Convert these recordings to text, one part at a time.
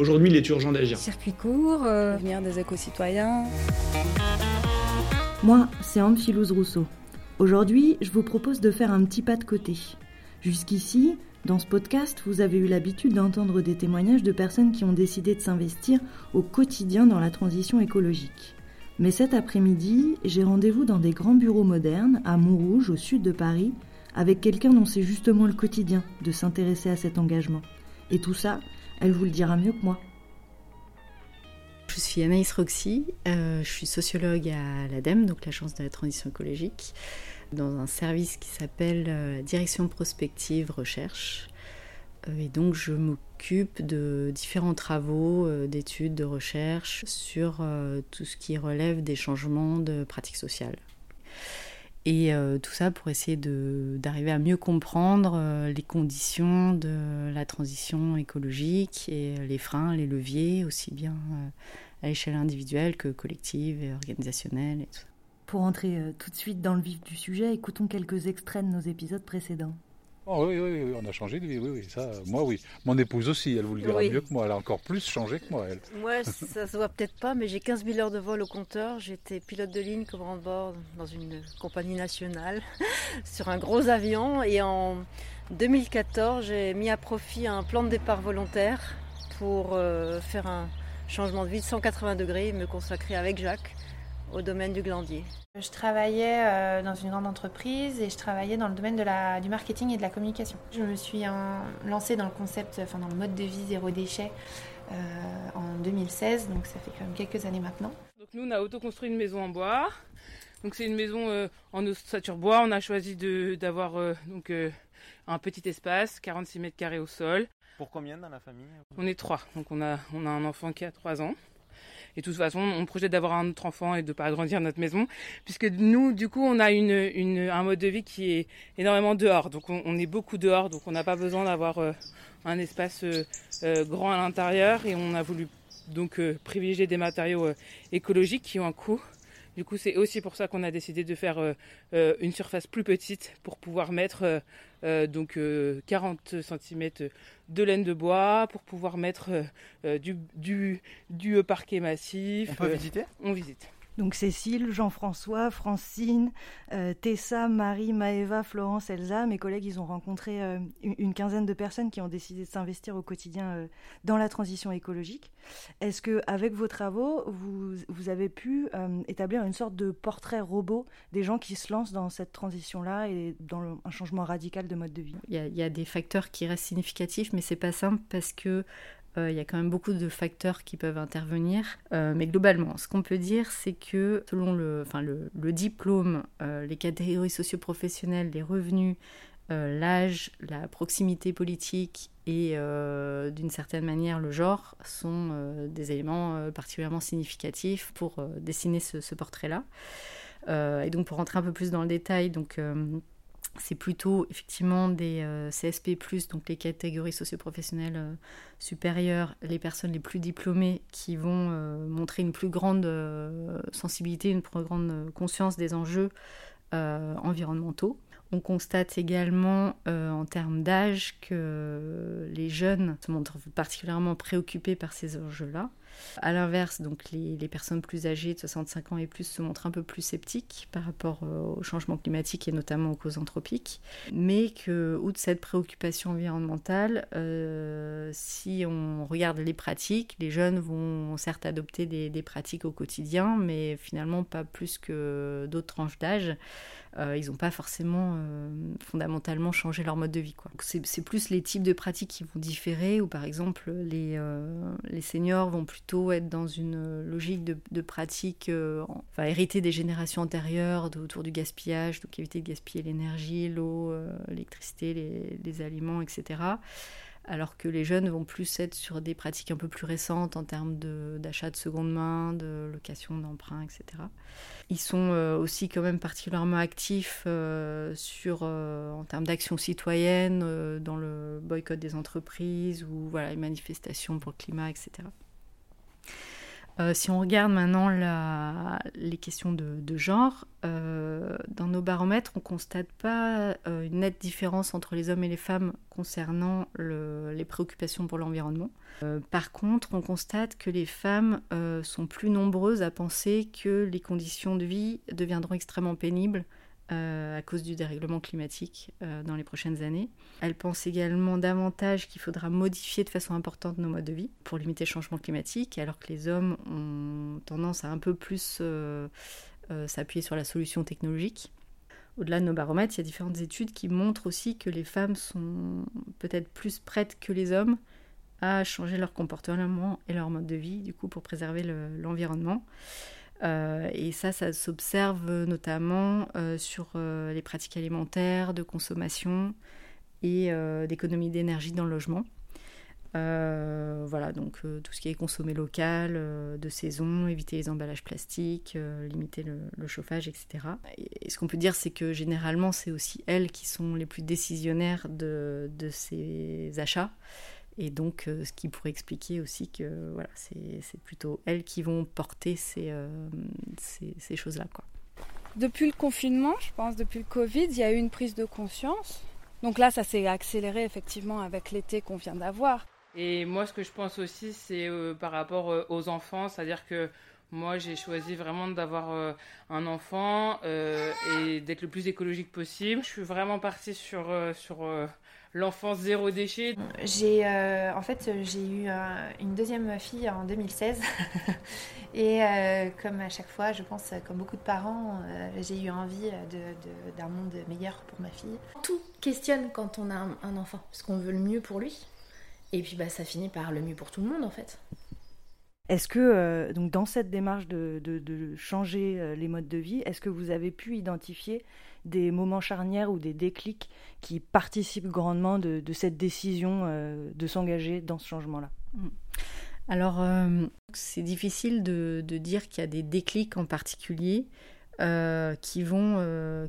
Aujourd'hui, il est urgent d'agir. Circuit court, euh, devenir des éco-citoyens. Moi, c'est Anne-Philouse Rousseau. Aujourd'hui, je vous propose de faire un petit pas de côté. Jusqu'ici, dans ce podcast, vous avez eu l'habitude d'entendre des témoignages de personnes qui ont décidé de s'investir au quotidien dans la transition écologique. Mais cet après-midi, j'ai rendez-vous dans des grands bureaux modernes, à Montrouge, au sud de Paris, avec quelqu'un dont c'est justement le quotidien de s'intéresser à cet engagement. Et tout ça, elle vous le dira mieux que moi. Je suis Anaïs Roxy, euh, je suis sociologue à l'ADEME, donc l'Agence de la transition écologique, dans un service qui s'appelle euh, Direction prospective recherche. Euh, et donc je m'occupe de différents travaux d'études, de recherche sur tout ce qui relève des changements de pratiques sociales. Et euh, tout ça pour essayer d'arriver à mieux comprendre euh, les conditions de la transition écologique et les freins, les leviers, aussi bien euh, à l'échelle individuelle que collective et organisationnelle. Et tout ça. Pour entrer tout de suite dans le vif du sujet, écoutons quelques extraits de nos épisodes précédents. Oh, oui, oui, oui, on a changé de vie, oui, oui, ça, moi oui. Mon épouse aussi, elle vous le dira mieux que moi, elle a encore plus changé que moi, elle. Moi, ça se voit peut-être pas, mais j'ai 15 000 heures de vol au compteur. J'étais pilote de ligne, commandant de bord dans une compagnie nationale, sur un gros avion. Et en 2014, j'ai mis à profit un plan de départ volontaire pour euh, faire un changement de vie de 180 degrés et me consacrer avec Jacques au domaine du glandier. Je travaillais euh, dans une grande entreprise et je travaillais dans le domaine de la, du marketing et de la communication. Je me suis lancée dans le concept, enfin dans le mode de vie zéro déchet euh, en 2016, donc ça fait quand même quelques années maintenant. Donc nous on a autoconstruit une maison en bois. Donc c'est une maison euh, en ossature bois. On a choisi d'avoir donc un petit espace, 46 mètres carrés au sol. Pour combien dans la famille? On est trois, donc on a, on a un enfant qui a 3 ans. Et de toute façon, on projette d'avoir un autre enfant et de pas agrandir notre maison, puisque nous, du coup, on a un mode de vie qui est énormément dehors. Donc on, est beaucoup dehors, donc on n'a pas besoin d'avoir euh, un espace euh, euh, grand à l'intérieur. Et on a voulu donc privilégier des matériaux écologiques qui ont un coût. Du coup, c'est aussi pour ça qu'on a décidé de faire une surface plus petite pour pouvoir mettre donc 40 cm de laine de bois pour pouvoir mettre euh, euh, du, du, du, parquet massif. On peut visiter? On visite. Donc Cécile, Jean-François, Francine, euh, Tessa, Marie, Maëva, Florence, Elsa, mes collègues, ils ont rencontré euh, une, quinzaine de personnes qui ont décidé de s'investir au quotidien euh, dans la transition écologique. Est-ce que, avec vos travaux, vous, avez pu établir une sorte de portrait robot des gens qui se lancent dans cette transition-là et dans un changement radical de mode de vie? Il y, a, il y, a, des facteurs qui restent significatifs, mais c'est pas simple parce que il y a quand même beaucoup de facteurs qui peuvent intervenir. Euh, mais globalement, ce qu'on peut dire, c'est que selon le, diplôme, euh, les catégories socioprofessionnelles, les revenus, l'âge, la proximité politique et d'une certaine manière le genre sont des éléments particulièrement significatifs pour dessiner ce, ce portrait-là. et donc pour rentrer un peu plus dans le détail, donc c'est plutôt effectivement des euh, CSP, donc les catégories socioprofessionnelles euh, supérieures, les personnes les plus diplômées qui vont euh, montrer une plus grande sensibilité, une plus grande conscience des enjeux environnementaux. On constate également en termes d'âge que les jeunes se montrent particulièrement préoccupés par ces enjeux-là. A l'inverse, donc les, personnes plus âgées de 65 ans et plus se montrent un peu plus sceptiques par rapport euh, au changement climatique et notamment aux causes anthropiques, mais que, outre cette préoccupation environnementale, euh, si on regarde les pratiques, les jeunes vont certes adopter des, pratiques au quotidien, mais finalement pas plus que d'autres tranches d'âge. Euh, ils n'ont pas forcément fondamentalement changé leur mode de vie. C'est plus les types de pratiques qui vont différer, ou par exemple les, euh, les seniors vont plutôt être dans une logique de, pratique, enfin hériter des générations antérieures autour du gaspillage, donc éviter de gaspiller l'énergie, l'eau, l'électricité, les, les, aliments, etc. alors que les jeunes vont plus être sur des pratiques un peu plus récentes en termes d'achat de, seconde main, de location d'emprunt, etc. Ils sont euh, aussi quand même particulièrement actifs euh, sur, euh, en termes d'action citoyenne, dans le boycott des entreprises ou voilà, les manifestations pour le climat, etc. Euh, si on regarde maintenant les questions de, genre, euh, dans nos baromètres, on ne constate pas euh, une nette différence entre les hommes et les femmes concernant les préoccupations pour l'environnement. par contre, on constate que les femmes sont plus nombreuses à penser que les conditions de vie deviendront extrêmement pénibles euh, à cause du dérèglement climatique euh, dans les prochaines années. Elle pense également davantage qu'il faudra modifier de façon importante nos modes de vie pour limiter le changement climatique, alors que les hommes ont tendance à un peu plus euh, s'appuyer sur la solution technologique. Au-delà de nos baromètres, il y a différentes études qui montrent aussi que les femmes sont peut-être plus prêtes que les hommes à changer leur comportement et leur mode de vie, du coup, pour préserver l'environnement. Euh, et ça, ça s'observe notamment euh, sur euh, les pratiques alimentaires, de consommation et d'économie d'énergie dans le logement. voilà, donc tout ce qui est consommé local, de saison, éviter les emballages plastiques, limiter le, chauffage, etc. Et, ce qu'on peut dire, c'est que généralement, c'est aussi elles qui sont les plus décisionnaires de ces achats. Et donc, euh, ce qui pourrait expliquer aussi que voilà, c'est plutôt elles qui vont porter ces, euh, ces, ces choses-là. Depuis le confinement, je pense, depuis le Covid, il y a eu une prise de conscience. Donc là, ça s'est accéléré effectivement avec l'été qu'on vient d'avoir. Et moi, ce que je pense aussi, c'est euh, par rapport aux enfants, c'est-à-dire que moi, j'ai choisi vraiment d'avoir un enfant et d'être le plus écologique possible. Je suis vraiment partie sur, sur l'enfance zéro déchet J'ai euh, en fait j'ai eu une deuxième fille en 2016 et euh, comme à chaque fois, je pense comme beaucoup de parents, euh, j'ai eu envie d'un de, monde meilleur pour ma fille. Tout questionne quand on a un, enfant, parce qu'on veut le mieux pour lui. Et puis bah ça finit par le mieux pour tout le monde en fait. Est-ce que donc dans cette démarche de, de changer les modes de vie, est-ce que vous avez pu identifier des moments charnières ou des déclics qui participent grandement de, cette décision euh, de s'engager dans ce changement-là mm. Alors, euh, c'est difficile de, dire qu'il y a des déclics en particulier. Euh, qui, vont,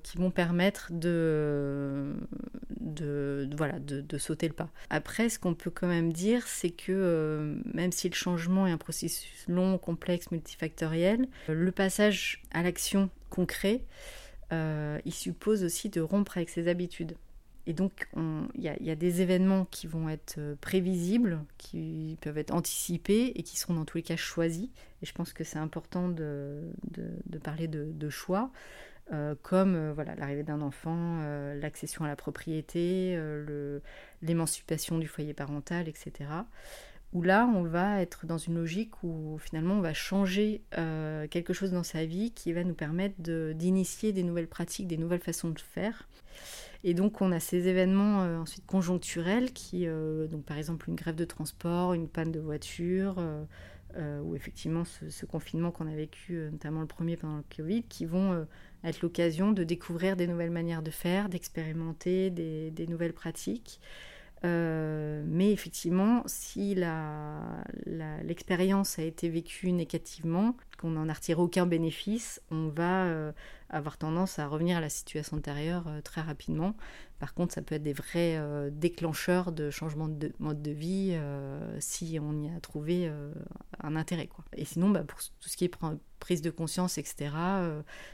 qui vont permettre de, de, voilà, de, sauter le pas. Après, ce qu'on peut quand même dire, c'est que même si le changement est un processus long, complexe, multifactoriel, le passage à l'action concret, euh, il suppose aussi de rompre avec ses habitudes. Et donc, il y, a des événements qui vont être euh, prévisibles, qui peuvent être anticipés et qui seront dans tous les cas choisis. Et je pense que c'est important de, parler de, choix, euh, comme voilà l'arrivée d'un enfant, l'accession à la propriété, l'émancipation du foyer parental, etc où là, on va être dans une logique où finalement on va changer euh, quelque chose dans sa vie qui va nous permettre d'initier des nouvelles pratiques, des nouvelles façons de faire. Et donc on a ces événements euh, ensuite conjoncturels qui, euh, par exemple une grève de transport, une panne de voiture, ou effectivement ce, confinement qu'on a vécu, notamment le premier pendant le Covid, qui vont être l'occasion de découvrir des nouvelles manières de faire, d'expérimenter des, nouvelles pratiques. Euh, mais effectivement, si l'expérience a été vécue négativement, qu'on n'en a retiré aucun bénéfice, on va euh, avoir tendance à revenir à la situation antérieure euh, très rapidement. Par contre, ça peut être des vrais déclencheurs de changement de mode de vie si on y a trouvé un intérêt. Et sinon, bah, pour tout ce qui est prise de conscience, etc.,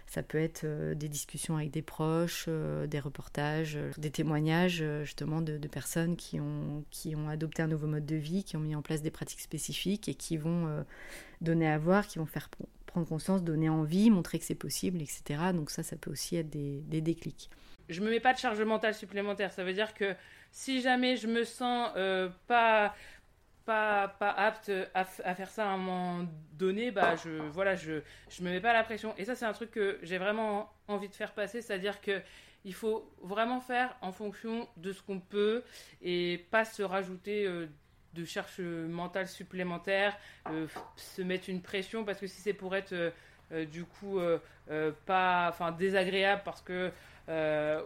ça peut être des discussions avec des proches, des reportages, des témoignages justement de, personnes qui ont, qui ont adopté un nouveau mode de vie, qui ont mis en place des pratiques spécifiques et qui vont donner à voir, qui vont faire prendre conscience, donner envie, montrer que c'est possible, etc. Donc ça, ça peut aussi être des, déclics. Je me mets pas de charge mentale supplémentaire. Ça veut dire que si jamais je me sens euh, pas pas, apte à, faire ça à un moment donné, bah je voilà, je je me mets pas la pression. Et ça, c'est un truc que j'ai vraiment envie de faire passer, c'est-à-dire que il faut vraiment faire en fonction de ce qu'on peut et pas se rajouter euh, de charge mentale supplémentaire, euh, se mettre une pression parce que si c'est pour être euh, du coup pas, enfin désagréable parce que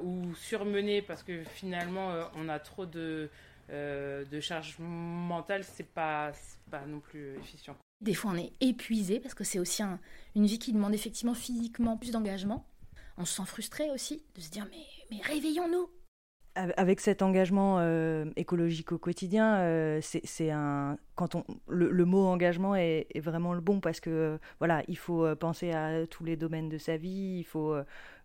ou surmené parce que finalement on a trop de de charge mentale, c'est pas, pas non plus efficient. Des fois, on est épuisé parce que c'est aussi une vie qui demande effectivement physiquement plus d'engagement. On se sent frustré aussi de se dire mais, mais réveillons-nous. Avec cet engagement euh, écologique au quotidien, euh, c'est un quand on le, mot engagement est, vraiment le bon parce que voilà, il faut euh, penser à tous les domaines de sa vie, il faut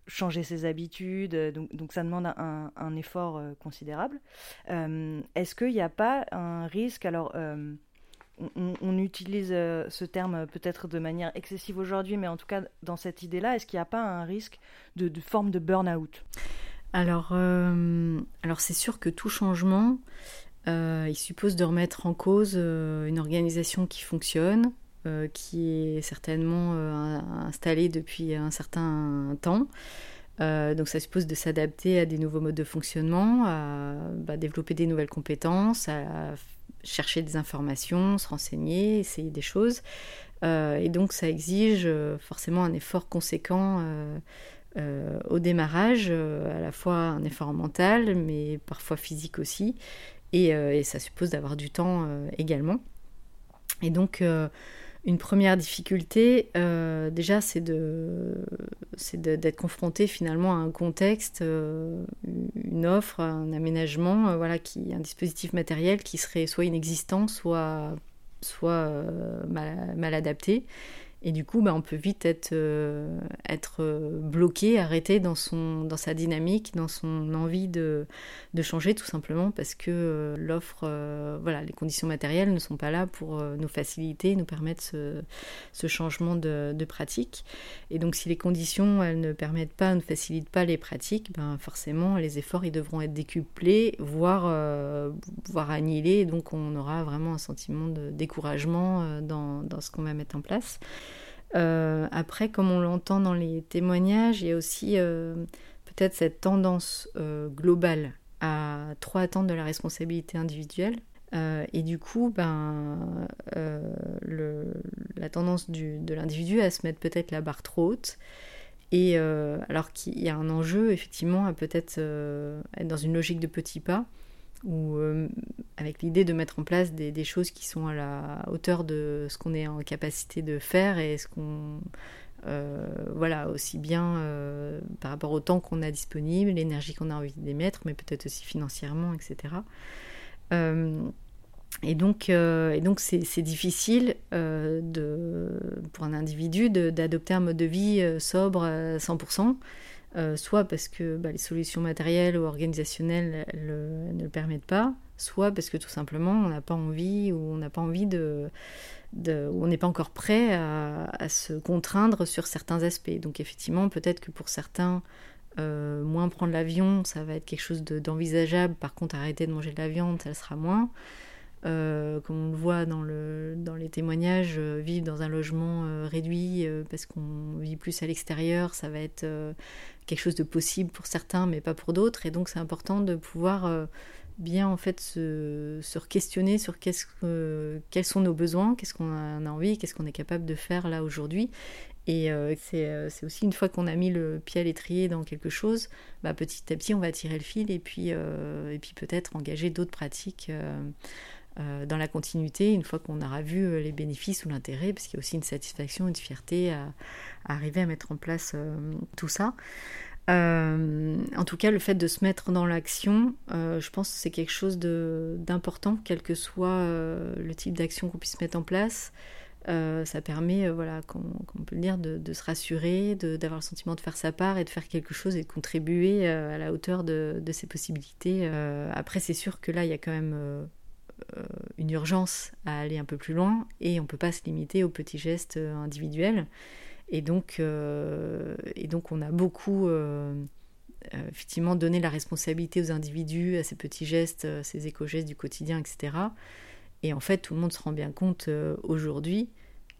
changer ses habitudes, donc, donc ça demande un, effort considérable. Est-ce qu'il n'y a pas un risque alors on, utilise euh, ce terme peut-être de manière excessive aujourd'hui, mais en tout cas dans cette idée-là, est-ce qu'il n'y a pas un risque de, forme de burn-out? Alors, euh, alors c'est sûr que tout changement, euh, il suppose de remettre en cause une organisation qui fonctionne, qui est certainement installée depuis un certain temps. donc ça suppose de s'adapter à des nouveaux modes de fonctionnement, à bah, développer des nouvelles compétences, à chercher des informations, se renseigner, essayer des choses. Euh, et donc ça exige euh, forcément un effort conséquent euh, au démarrage, à la fois un effort mental, mais parfois physique aussi. Et ça suppose d'avoir du temps également. Et donc une première difficulté, euh, déjà, c'est d'être confronté finalement à un contexte, euh, une offre, un aménagement, euh, voilà, qui, un dispositif matériel qui serait soit inexistant, soit, soit mal, adapté. Et du coup, bah, on peut vite être, euh, être euh, bloqué, arrêté dans, son, dans sa dynamique, dans son envie de, de changer, tout simplement parce que euh, l'offre, voilà, les conditions matérielles ne sont pas là pour nous faciliter, nous permettre ce, ce changement de, de, pratique. Et donc, si les conditions, elles ne permettent pas, ne facilitent pas les pratiques, ben, forcément, les efforts, ils devront être décuplés, voire, voire annihilés. Et donc, on aura vraiment un sentiment de découragement dans, dans ce qu'on va mettre en place. Euh, après, comme on l'entend dans les témoignages, il y a aussi euh, peut-être cette tendance euh, globale à trop attendre de la responsabilité individuelle. et du coup, ben, la tendance de l'individu à se mettre peut-être la barre trop haute. Et alors qu'il y a un enjeu, effectivement, à peut-être être dans une logique de petits pas ou euh, avec l'idée de mettre en place des, choses qui sont à la hauteur de ce qu'on est en capacité de faire et ce qu'on euh, voilà aussi bien euh, par rapport au temps qu'on a disponible, l'énergie qu'on a envie d'émettre, mais peut-être aussi financièrement, etc. et donc, et donc c'est, difficile de, pour un individu d'adopter un mode de vie sobre à 100%. Euh, soit parce que bah, les solutions matérielles ou organisationnelles ne le permettent pas, soit parce que tout simplement on n'a pas envie ou on n'a pas envie de, on n'est pas encore prêt à, se contraindre sur certains aspects. Donc effectivement, peut-être que pour certains, euh, moins prendre l'avion, ça va être quelque chose d'envisageable. Par contre, arrêter de manger de la viande, ça le sera moins. Euh, comme on le voit dans, le, dans les témoignages, euh, vivre dans un logement euh, réduit parce qu'on vit plus à l'extérieur, ça va être quelque chose de possible pour certains, mais pas pour d'autres. Et donc c'est important de pouvoir bien en fait se, se questionner sur qu'est-ce quels sont nos besoins, qu'est-ce qu'on a, envie, qu'est-ce qu'on est capable de faire là aujourd'hui. Et c'est aussi une fois qu'on a mis le pied à l'étrier dans quelque chose, bah, petit à petit on va tirer le fil et puis, et puis peut-être engager d'autres pratiques. Euh, dans la continuité, une fois qu'on aura vu euh, les bénéfices ou l'intérêt, parce qu'il y a aussi une satisfaction, une fierté à, arriver à mettre en place euh, tout ça. en tout cas, le fait de se mettre dans l'action, je pense que c'est quelque chose d'important, quel que soit le type d'action qu'on puisse mettre en place. ça permet, voilà, comme on peut le dire, de, se rassurer, d'avoir le sentiment de faire sa part et de faire quelque chose et de contribuer à la hauteur de, ses possibilités. après, c'est sûr que là, il y a quand même une urgence à aller un peu plus loin et on ne peut pas se limiter aux petits gestes euh, individuels. Et donc, euh, et donc on a beaucoup effectivement donné la responsabilité aux individus, à ces petits gestes, ces éco-gestes du quotidien, etc. Et en fait, tout le monde se rend bien compte aujourd'hui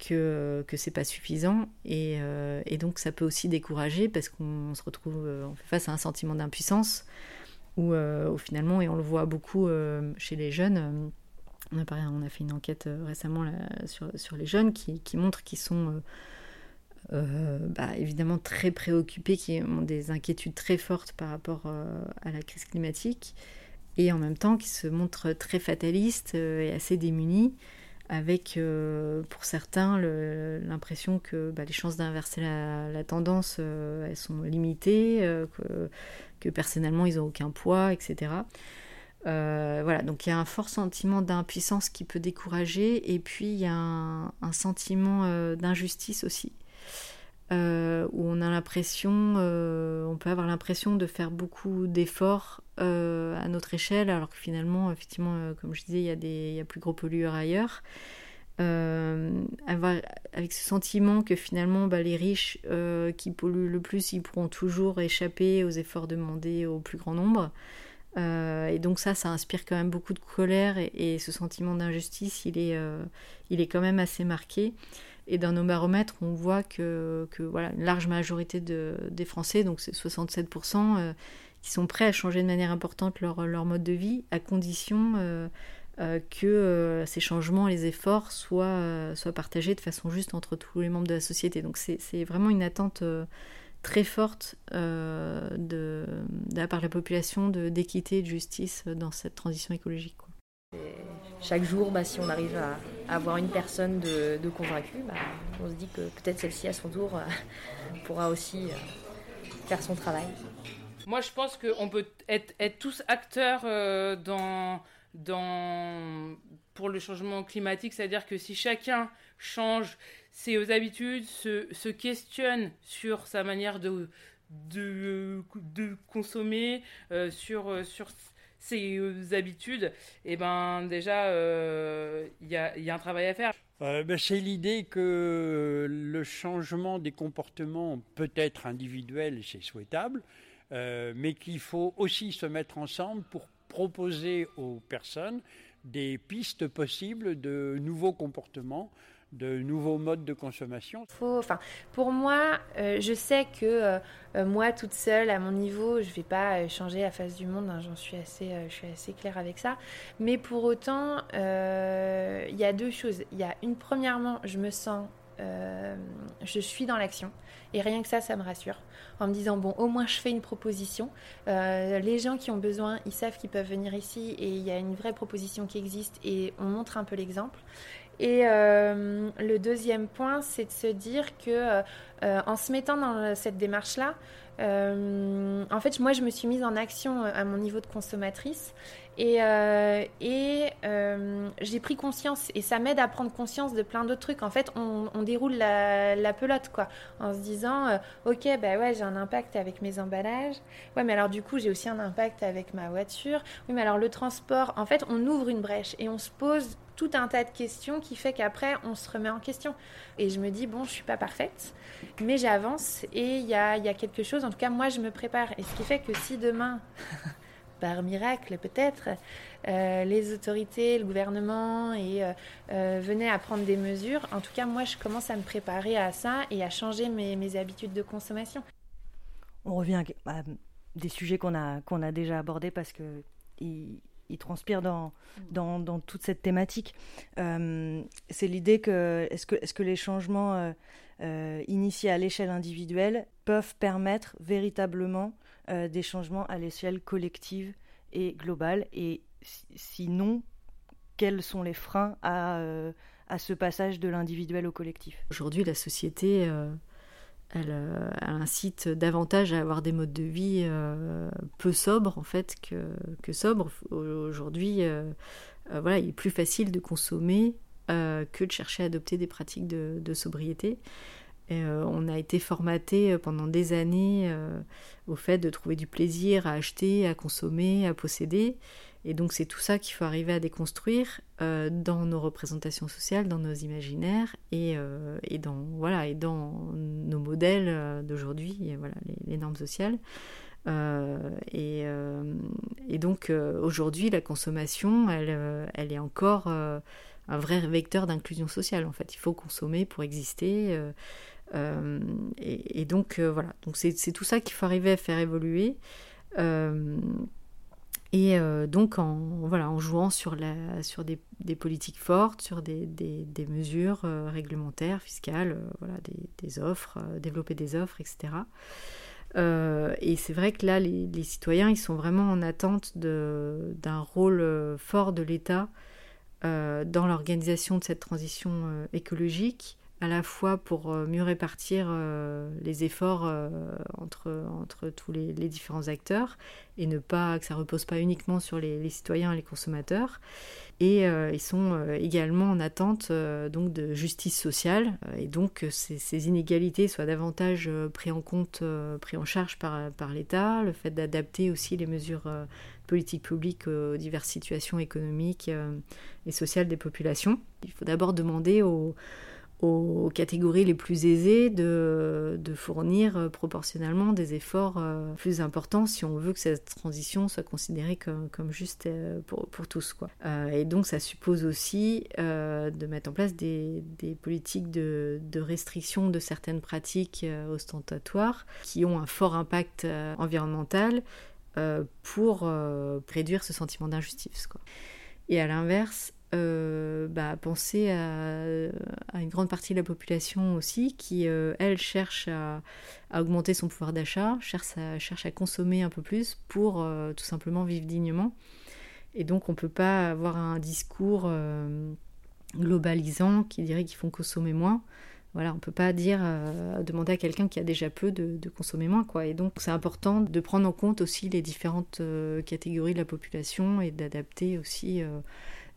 que, que c'est pas suffisant et, et, donc ça peut aussi décourager parce qu'on se retrouve on fait face à un sentiment d'impuissance euh, où, finalement, et on le voit beaucoup euh, chez les jeunes, euh, on, a, fait une enquête récemment sur, les jeunes qui, qui montrent qu'ils sont bah, évidemment très préoccupés, qui ont des inquiétudes très fortes par rapport à la crise climatique. et en même temps qui se montrent très fatalistes et assez démunis avec pour certains l'impression que bah, les chances d'inverser la, tendance elles sont limitées, que, que, personnellement ils n'ont aucun poids, etc. Euh, voilà, donc il y a un fort sentiment d'impuissance qui peut décourager, et puis il y a un, sentiment euh, d'injustice aussi, euh, où on a l'impression, on peut avoir l'impression de faire beaucoup d'efforts à notre échelle, alors que finalement, effectivement, comme je disais, il y a, des, y a plus gros pollueurs ailleurs. Avec ce sentiment que finalement bah, les riches qui polluent le plus, ils pourront toujours échapper aux efforts demandés au plus grand nombre. Euh, et donc ça, ça inspire quand même beaucoup de colère et, ce sentiment d'injustice, il, euh, il est quand même assez marqué. Et dans nos baromètres, on voit que, voilà, une large majorité de, des Français, donc c'est 67%, euh, qui sont prêts à changer de manière importante leur, leur mode de vie, à condition que ces changements, les efforts soient, soient partagés de façon juste entre tous les membres de la société. Donc c'est vraiment une attente très forte euh, de, de, la part de la population d'équité et de justice dans cette transition écologique. chaque jour, bah, si on arrive à, avoir une personne de, de convaincue, bah, on se dit que peut-être celle-ci à son tour euh, pourra aussi euh, faire son travail. Moi, je pense qu'on peut être, tous acteurs dans, pour le changement climatique, c'est-à-dire que si chacun change ses habitudes, se, questionne sur sa manière de, consommer, euh, euh, sur ses euh, habitudes, et eh ben déjà, il y, a, un travail à faire. Ben, c'est l'idée que le changement des comportements peut être individuel c'est souhaitable, mais qu'il faut aussi se mettre ensemble pour proposer aux personnes des pistes possibles de nouveaux comportements de nouveaux modes de consommation enfin, Pour moi, euh, je sais que euh, euh, moi, toute seule, à mon niveau, je ne vais pas changer la face du monde, hein, j'en suis assez, je suis assez claire avec ça. Mais pour autant, il y a deux choses. Il y a une, premièrement, je me sens, je suis dans l'action. Et rien que ça, ça me rassure. En me disant, bon, au moins je fais une proposition. les gens qui ont besoin, ils savent qu'ils peuvent venir ici et il y a une vraie proposition qui existe et on montre un peu l'exemple. Et euh, le deuxième point, c'est de se dire que euh, en se mettant dans cette démarche-là, euh, en fait, moi, je me suis mise en action à mon niveau de consommatrice et, et j'ai pris conscience et ça m'aide à prendre conscience de plein d'autres trucs. En fait, on, déroule la, pelote, quoi, en se disant, ok, bah ouais, j'ai un impact avec mes emballages. Ouais, mais alors du coup, j'ai aussi un impact avec ma voiture. Oui, mais alors le transport, en fait, on ouvre une brèche et on se pose tout un tas de questions qui fait qu'après on se remet en question. Et je me dis, bon, je suis pas parfaite, mais j'avance et il y a, y a, quelque chose, en tout cas moi je me prépare. Et ce qui fait que si demain, par miracle peut-être, euh, les autorités, le gouvernement et, euh, euh, venaient à prendre des mesures, en tout cas moi je commence à me préparer à ça et à changer mes, mes habitudes de consommation. On revient à des sujets qu'on a, qu'on a déjà abordés parce que... il transpire dans, dans, dans, toute cette thématique. Euh, c'est l'idée que est-ce que, est -ce que les changements euh, euh, initiés à l'échelle individuelle peuvent permettre véritablement des changements à l'échelle collective et globale? Et sinon, quels sont les freins à, à ce passage de l'individuel au collectif? Aujourd'hui, la société euh, elle, incite davantage à avoir des modes de vie euh, peu sobres en fait que, sobres. Aujourd'hui, euh, voilà, il est plus facile de consommer que de chercher à adopter des pratiques de, sobriété. On a été formaté pendant des années au fait de trouver du plaisir à acheter, à consommer, à posséder. Et donc c'est tout ça qu'il faut arriver à déconstruire euh, dans nos représentations sociales, dans nos imaginaires et, euh, et dans, voilà, et dans nos modèles euh, d'aujourd'hui, voilà, les, normes sociales. Et, et, donc aujourd'hui, la consommation, elle, elle est encore un vrai vecteur d'inclusion sociale. En fait, il faut consommer pour exister. Et, donc voilà, donc c'est tout ça qu'il faut arriver à faire évoluer. Et euh, donc en, jouant sur, des, politiques fortes, sur des, mesures euh, réglementaires, fiscales, euh, des, offres, développer des offres, etc. et c'est vrai que là, les, les, citoyens, ils sont vraiment en attente d'un rôle fort de l'État dans l'organisation de cette transition écologique à la fois pour euh, mieux répartir euh, les efforts euh, entre, entre tous les, différents acteurs et ne pas que ça repose pas uniquement sur les, citoyens et les consommateurs. Et ils sont également en attente donc de justice sociale et donc que ces, inégalités soient davantage prises en compte, prises en charge par, par l'État, le fait d'adapter aussi les mesures politiques publiques aux diverses situations économiques et sociales des populations. Il faut d'abord demander aux aux catégories les plus aisées de, fournir euh, proportionnellement des efforts euh, plus importants si on veut que cette transition soit considérée comme, juste euh, pour, tous. Quoi. et donc ça suppose aussi de mettre en place des, politiques de, restriction de certaines pratiques ostentatoires qui ont un fort impact environnemental pour réduire ce sentiment d'injustice. Et à l'inverse, euh, bah, penser à, une grande partie de la population aussi qui, euh, elle, cherche à, augmenter son pouvoir d'achat, cherche à, consommer un peu plus pour euh, tout simplement vivre dignement. Et donc on ne peut pas avoir un discours globalisant qui dirait qu'il faut consommer moins. Voilà, on peut pas dire demander à quelqu'un qui a déjà peu de, de, consommer moins quoi. Et donc c'est important de prendre en compte aussi les différentes catégories de la population et d'adapter aussi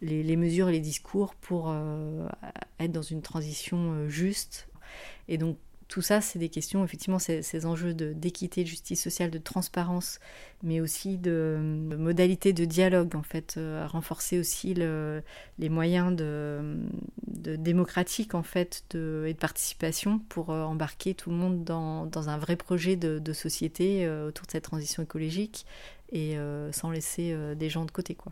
les, mesures et les discours pour euh, être dans une transition euh, juste. Et donc tout ça, c'est des questions, effectivement, ces, enjeux d'équité, de, justice sociale, de transparence, mais aussi de, modalités de dialogue, en fait, euh, à renforcer aussi les moyens de, démocratique, en fait, de, et de participation pour embarquer tout le monde dans, un vrai projet de, société autour de cette transition écologique et sans laisser des gens de côté, quoi.